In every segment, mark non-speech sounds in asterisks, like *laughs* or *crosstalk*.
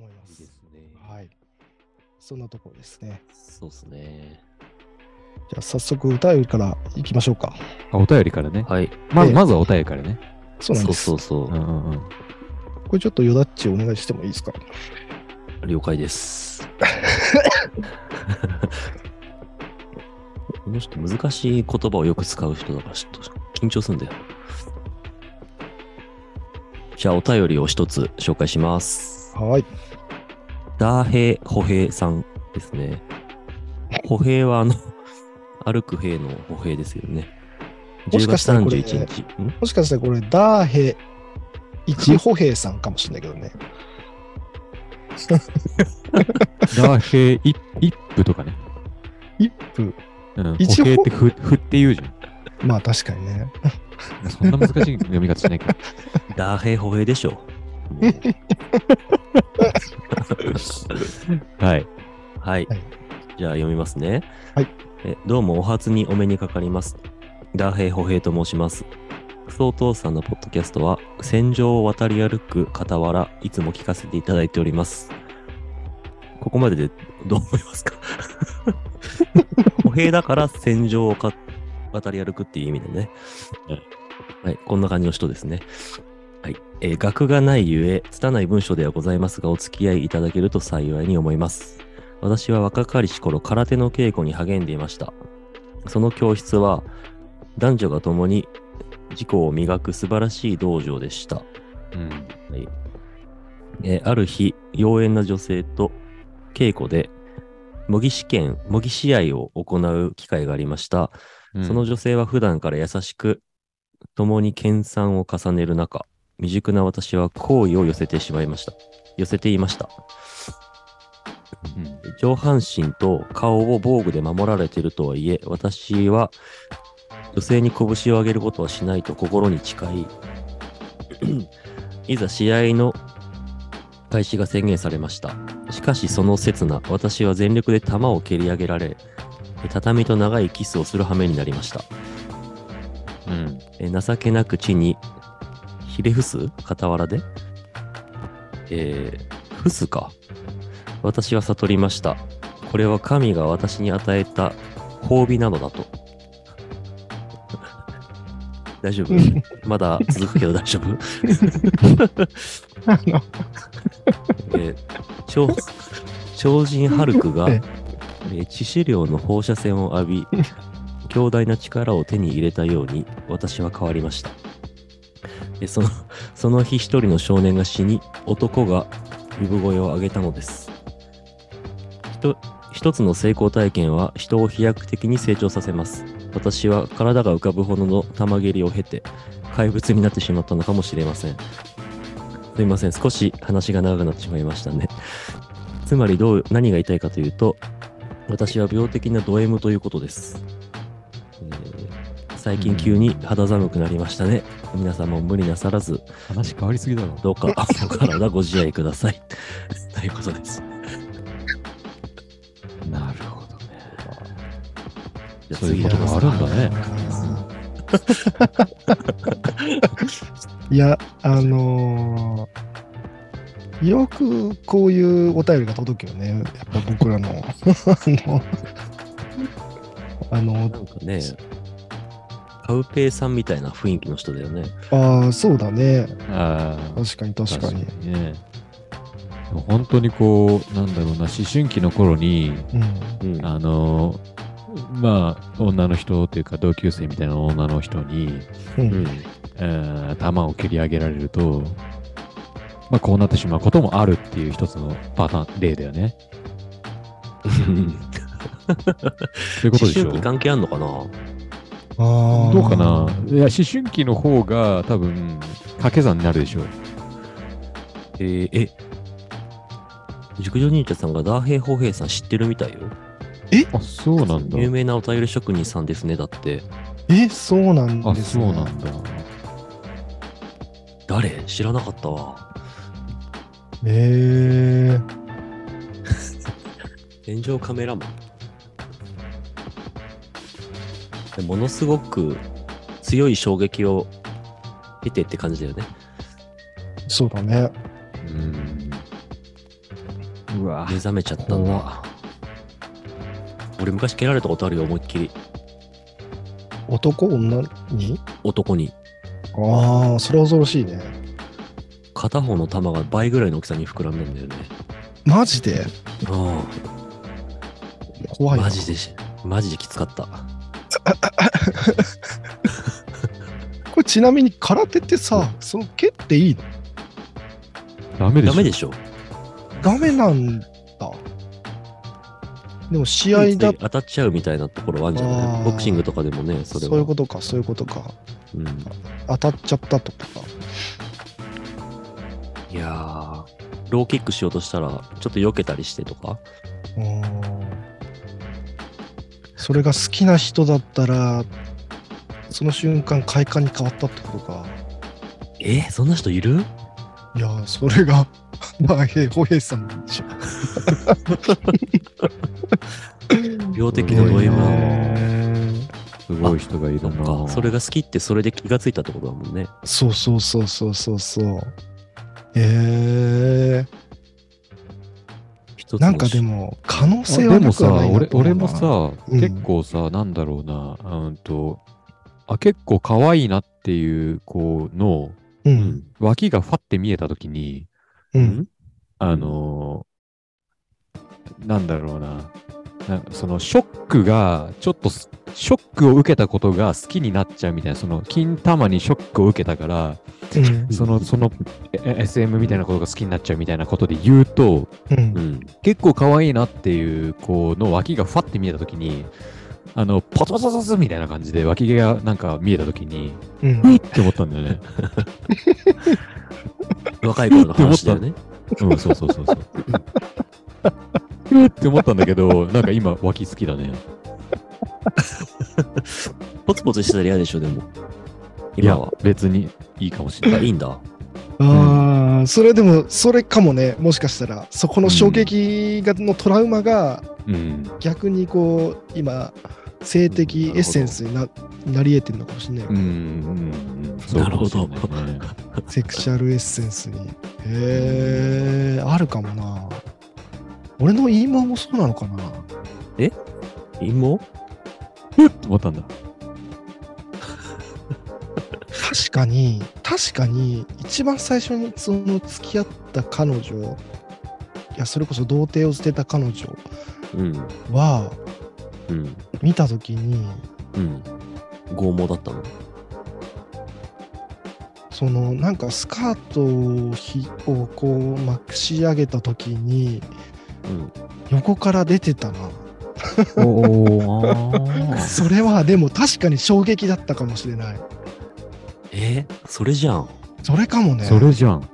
思いま。いいですすね。はい。そんなところですね。そうですね。じゃあ早速お便りからいきましょうか。あお便りからね。はい。まず、ええまずはお便りからね。そうそうなんです。そうそううんうんうん。これちょっとヨダッチお願いしてもいいですか？了解です。*laughs* この人難しい言葉をよく使う人だからちょっと緊張するんだよ。じゃあお便りを一つ紹介します。はい。ダーヘイ歩兵さんですね。歩兵はあの、*laughs* 歩く兵の歩兵ですよね。10もしかし月たらこれ31日。ん？もしかしたらこれ、ダーヘ一歩兵さんかもしれないけどね。*laughs* ダーヘイ一歩とかね。一歩？うん。一歩？歩兵ってふふって言うじゃん。まあ確かにね。そんな難しい読み方しないけど。ダーヘイ歩兵でしょ。はい。*laughs* はい。はいじゃあ読みますね。はいえ。どうもお初にお目にかかります。ダーヘイ歩兵と申します。クソお父さんのポッドキャストは戦場を渡り歩く傍らいつも聞かせていただいております。ここまででどう思いますか？*laughs* 歩兵だから戦場をか渡り歩くっていう意味でね。はい、こんな感じの人ですね。はい。えー学がないゆえ、拙い文章ではございますが、お付き合いいただけると幸いに思います。私は若かりし頃、空手の稽古に励んでいました。その教室は、男女が共に自己を磨く素晴らしい道場でした。うん。はいえーある日、妖艶な女性と稽古で、模擬試験、模擬試合を行う機会がありました。うんその女性は普段から優しく、共に研鑽を重ねる中、未熟な私は好意を寄せてしまいました。寄せていました。うん上半身と顔を防具で守られているとはいえ、私は女性に拳を上げることはしないと心に誓い、*clears throat* いざ試合の開始が宣言されました。しかしその刹那、私は全力で球を蹴り上げられ、畳と長いキスをする羽目になりました。うん。えー情けなく地にひれ伏す傍らで、えー、伏すか。私は悟りました。これは神が私に与えた褒美なのだと。*laughs* 大丈夫？まだ続くけど大丈夫？あの、*laughs* えー超超人ハルクが、ええー致死量の放射線を浴び、強大な力を手に入れたように私は変わりました。えーそのその日一人の少年が死に、男が産声を上げたのです。一つの成功体験は人を飛躍的に成長させます。私は体が浮かぶほどの玉蹴りを経て、怪物になってしまったのかもしれません。すみません、少し話が長くなってしまいましたね。つまりどう、何が言いたいかというと、私は病的なド M ということです。えー最近急に肌寒くなりましたね。皆さんも無理なさらず、話変わりすぎだろ。どうか *laughs* お体ご自愛ください。*laughs* ということです。なるほどね。じゃあそういう次いきますことがあるんだね。*laughs* いや、あのーよくこういうお便りが届くよね。やっぱ僕らの。あの、あのなんかね、カウペイさんみたいな雰囲気の人だよね。ああ、そうだね。ああ。確かに確かに。ね。本当にこう、なんだろうな、思春期の頃に、うん。うん。あの、まあ、女の人というか同級生みたいな女の人に、う。うんん。えー球を蹴り上げられると、まあ、こうなってしまうこともあるっていう一つのパターン、例だよね。*laughs* そういうことでしょ？思春期関係あんのかな？どうかな？いや、思春期の方が多分、掛け算になるでしょう。えー、え、熟女忍者さんがダーヘイホヘイさん知ってるみたいよ。あ、そうなんだ。有名なお便り職人さんですね、だって。え、そうなんあ、ですね。そうなんだ。誰？知らなかったわ。え天井カメラマン。でものすごく強い衝撃を経てって感じだよね。ー、そうだね。うん。うわ目覚めちゃったんだ。俺昔蹴られたことあるよ、思いっきり。男女に？男に。ああ、それは恐ろしいね。片方の玉が倍ぐらいの大きさに膨らんだんだよね。マジで？ああ、怖いな。マジでし、マジできつかった。*laughs* これちなみに空手ってさ、その蹴っていいの？ダメでしょダメでしょ。ダメなんだ。でも試合だ当たっちゃうみたいなところはあるんじゃあない？ーボクシングとかでもね、それは。そういうことか、そういうことか。うん当たっちゃったとか。いやー、ローキックしようとしたら、ちょっと避けたりしてとか？うーんそれが好きな人だったら、その瞬間快感に変わったってことか。えそんな人いる？いやー、それが、*laughs* まあ、へホヘイさんでしょ。*laughs* 病的なド M すごい人がいるなか、それが好きってそれで気がついたってことだもんね。そうそうそうそうそうそう。へえ一つのなんかでも、可能あ性はでもさ俺俺もさ、うん結構さなんだろうなうんとあ結構可愛いなっていう子のう。うんん。脇がファって見えたときにうん。あのーなんだろうななそのショックがちょっとすショックを受けたことが好きになっちゃうみたいなその金玉にショックを受けたからうん。そのそのえ SM みたいなことが好きになっちゃうみたいなことで言うとうんうん。結構可愛いなっていう子の脇がファって見えたときにあのポツポツポツみたいな感じで脇毛がなんか見えたときにうんうっって思ったんだよね。*laughs* 若い頃の話だよね。うん、そうそうそうそう。うって思ったんだけど、なんか今、脇好きだね。ポツポツしてたら嫌でしょ、でも。いや今は。、別にいいかもしれあ、ないい。いんだ。ああ、それでも、それかもね、もしかしたら、そこの衝撃がのトラウマがうん。逆にこう、今、性的エッセンスにななり得てるのかもしれないようん。うね、ん。ないねセクシャルエッセンスに。へえ、あるかもな。俺の言いもそうなのかな。陰謀うって思ったんだ。確かに、確かに、一番最初にその付き合った彼女、いや、それこそ童貞を捨てた彼女うん。は、うん。見たときに、うん。拷問だったの？そのなんかスカートをひをこうまくし上げた時にうん。横から出てたな。*laughs* それはでも確かに衝撃だったかもしれないえ？ーそれじゃん。それかもねそれじゃん。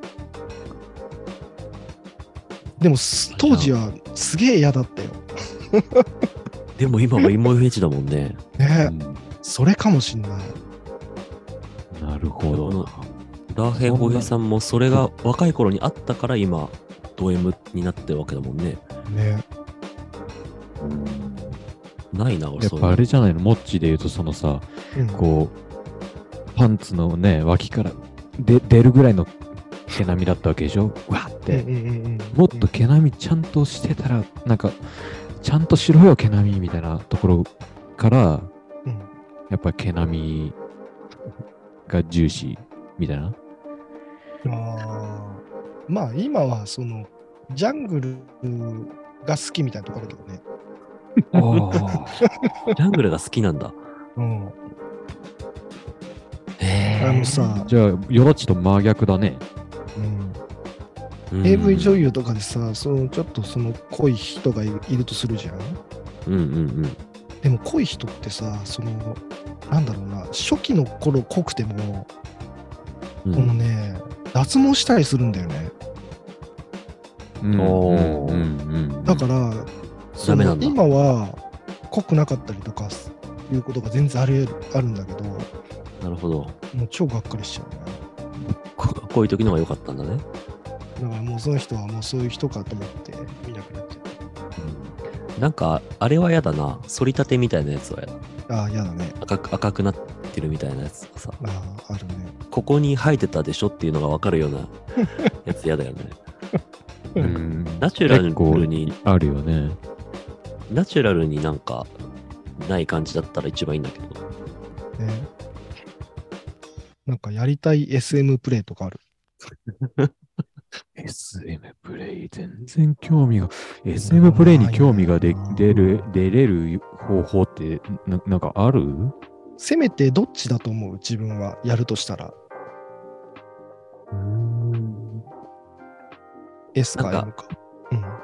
でもす当時はすげえ嫌だったよ *laughs* でも今は陰謀フェチだもんね。ね、うん。それかもしんない。なるほどな。ラーヘイホヘイさんもそれが若い頃にあったから今、ド M になってるわけだもんね。ね。ないな、俺やっぱあれじゃないの、モッチで言うと、そのさ、うん。こう、パンツのね、脇からで出るぐらいの毛並みだったわけでしょ？わーって。もっと毛並みちゃんとしてたら、なんか、ちゃんとしろよ、毛並みみたいなところから、うんやっぱ毛並みが重視みたいな。あーまあ今はそのジャングルが好きみたいなところだけどね *laughs* ジャングルが好きなんだ。うんへあのさ、じゃあ、ヨロッチと真逆だね。うん、うん AV 女優とかでさそのちょっとその濃い人がいるいるとするじゃん。うんうんうん。でも濃い人ってさそのなんだろうな初期の頃濃くても、うん。このね脱毛したりするんだよね。うん。うんうんうん。だから、その今は濃くなかったりとかいうことが全然あるあるんだけどもなるほど。う超がっかりしちゃうねここういう時の方が良かったんだね。だからもうその人はもうそういう人かと思って見なくなっちゃなんか、あれは嫌だな。反り立てみたいなやつは嫌だ。うああ嫌だね赤く赤くなってるみたいなやつとかさ。あああるねここに生えてたでしょっていうのが分かるような *laughs* やつ嫌だよね。うん。ナチュラルに、あるよね。ナチュラルになんか、ない感じだったら一番いいんだけど。ねなんかやりたい SM プレイとかある？*laughs* SM プレイ、全然興味が、SM プレイに興味が出る、出れる方法ってな、なんかある？せめてどっちだと思う？自分はやるとしたら。S かなんか M か。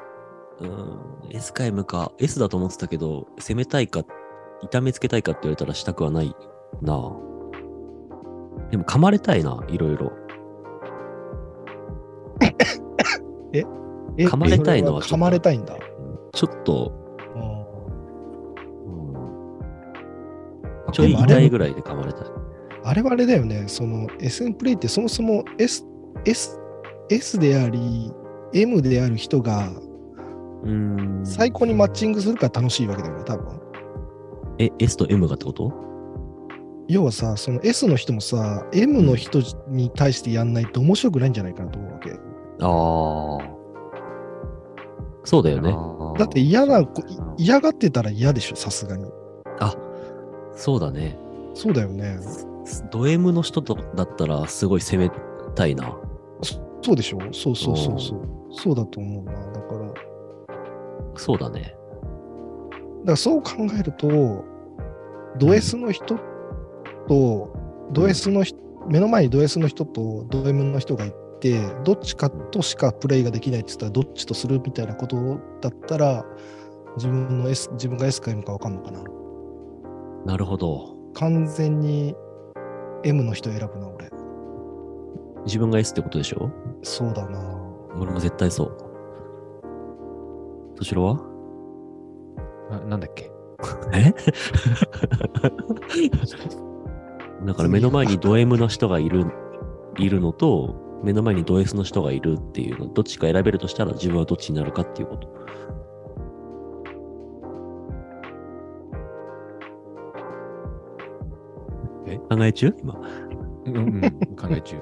うん。うん、S か M か、S だと思ってたけど、攻めたいか、痛めつけたいかって言われたらしたくはないなでも噛まれたいな、いろいろ。え？噛まれたいのは噛まれたいんだ。ちょっと、うんうんちょい痛いぐらいで噛まれたい。あれはあれだよね。その SM プレイってそもそも S、S、S であり、M である人がうん。最高にマッチングするから楽しいわけだよね、多分。え、S と M がってこと？要はさ、その S の人もさ、M の人に対してやんないと面白くないんじゃないかなと思うわけ。ああ。そうだよね。だって嫌な、こ嫌がってたら嫌でしょ、さすがに。あ、そうだね。そうだよね。ド M の人とだったらすごい攻めたいな。そうでしょ？そうそうそうそう。そうだと思うな。だから、だかそうだね。らそう考えると、ド S の人と、ド S の人、目の前にド S の人とド M の人がいて、どっちかとしかプレイができないって言ったら、どっちとするみたいなことだったら、自分の S、自分が S か M か分かんのかな。なるほど。完全に M の人選ぶな、俺。自分が S ってことでしょ？そうだな。俺も絶対そう。としろは？ななんだっけ？*laughs* え？*laughs* だから目の前にド M の人がいる、いるのと、目の前にド S の人がいるっていうの、どっちか選べるとしたら自分はどっちになるかっていうこと。え？考え中？今。うん、うん、考え中。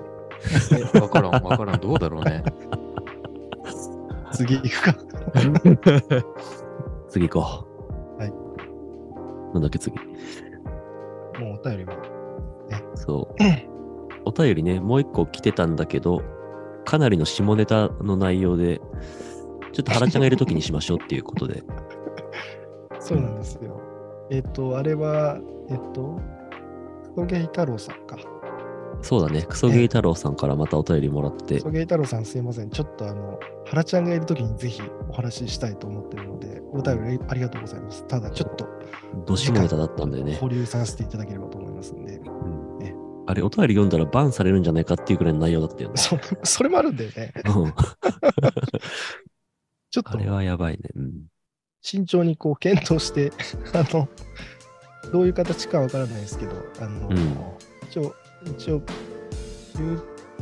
え、わからん、わからん、どうだろうね。次行くか。*laughs* 次行こう。はい。なんだっけ次。もうお便りは。そう。*laughs* お便りね、もう一個来てたんだけど、かなりの下ネタの内容で、ちょっと原ちゃんがいるときにしましょうっていうことで。*laughs* そうなんですよ。えっ、と、あれは、えっ、と、クソゲイ太郎さんか。そうだね、クソゲイ太郎さんからまたお便りもらってクソ、ゲイ太郎さんすいません。ちょっとあの、原ちゃんがいるときにぜひお話ししたいと思ってるので、お便りありがとうございます。ただちょっとど下ネタだったんでね。保留させていただければと思いますんで。うんねあれ、お便り読んだらバンされるんじゃないかっていうくらいの内容だったよね。そそれもあるんだよね。うんちょっとあれはやばいね。うん慎重にこう検討して、*laughs* あの、どういう形かわからないですけど、あの、うん一応、一応、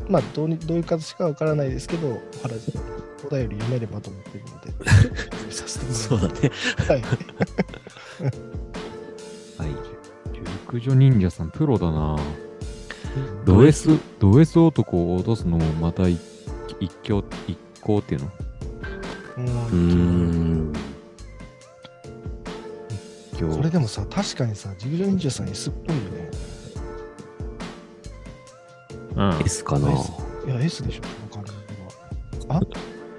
まあどうに、どういう形かわからないですけど、お話お便り読めればと思っているので、*laughs* そうだね。い *laughs* はい。はい。熟女忍者さん、プロだな。ド S、ド S 男を落とすのもまた一一興、一行っていうの？うーん。一興これでもさ、確かにさ、ジグジョ忍者さん S っぽいよね。うん。S かな？S いや、S でしょ、この感じは。あ？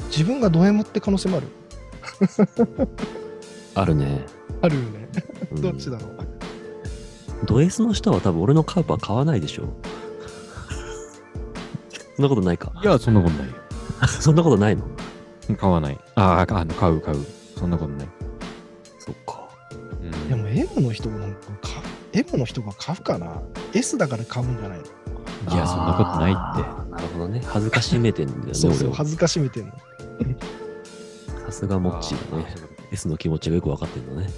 自分がド M って可能性もあるあるね。*laughs* あるよね。うんどっちだろう？ド S の人は多分俺のカープは買わないでしょ。そんなことないか。いや、そんなことないよ。*laughs* そんなことないの？買わない。ああ、あの、買う、買う。そんなことない。そっか。うんでも M の人なんか買う M の人が買うかな ?S だから買うんじゃないの？いや、そんなことないって。なるほどね。恥ずかしめてんだよね、そうそう。恥ずかしめてんの。さすがモッチーだね。S の気持ちがよくわかってんだね。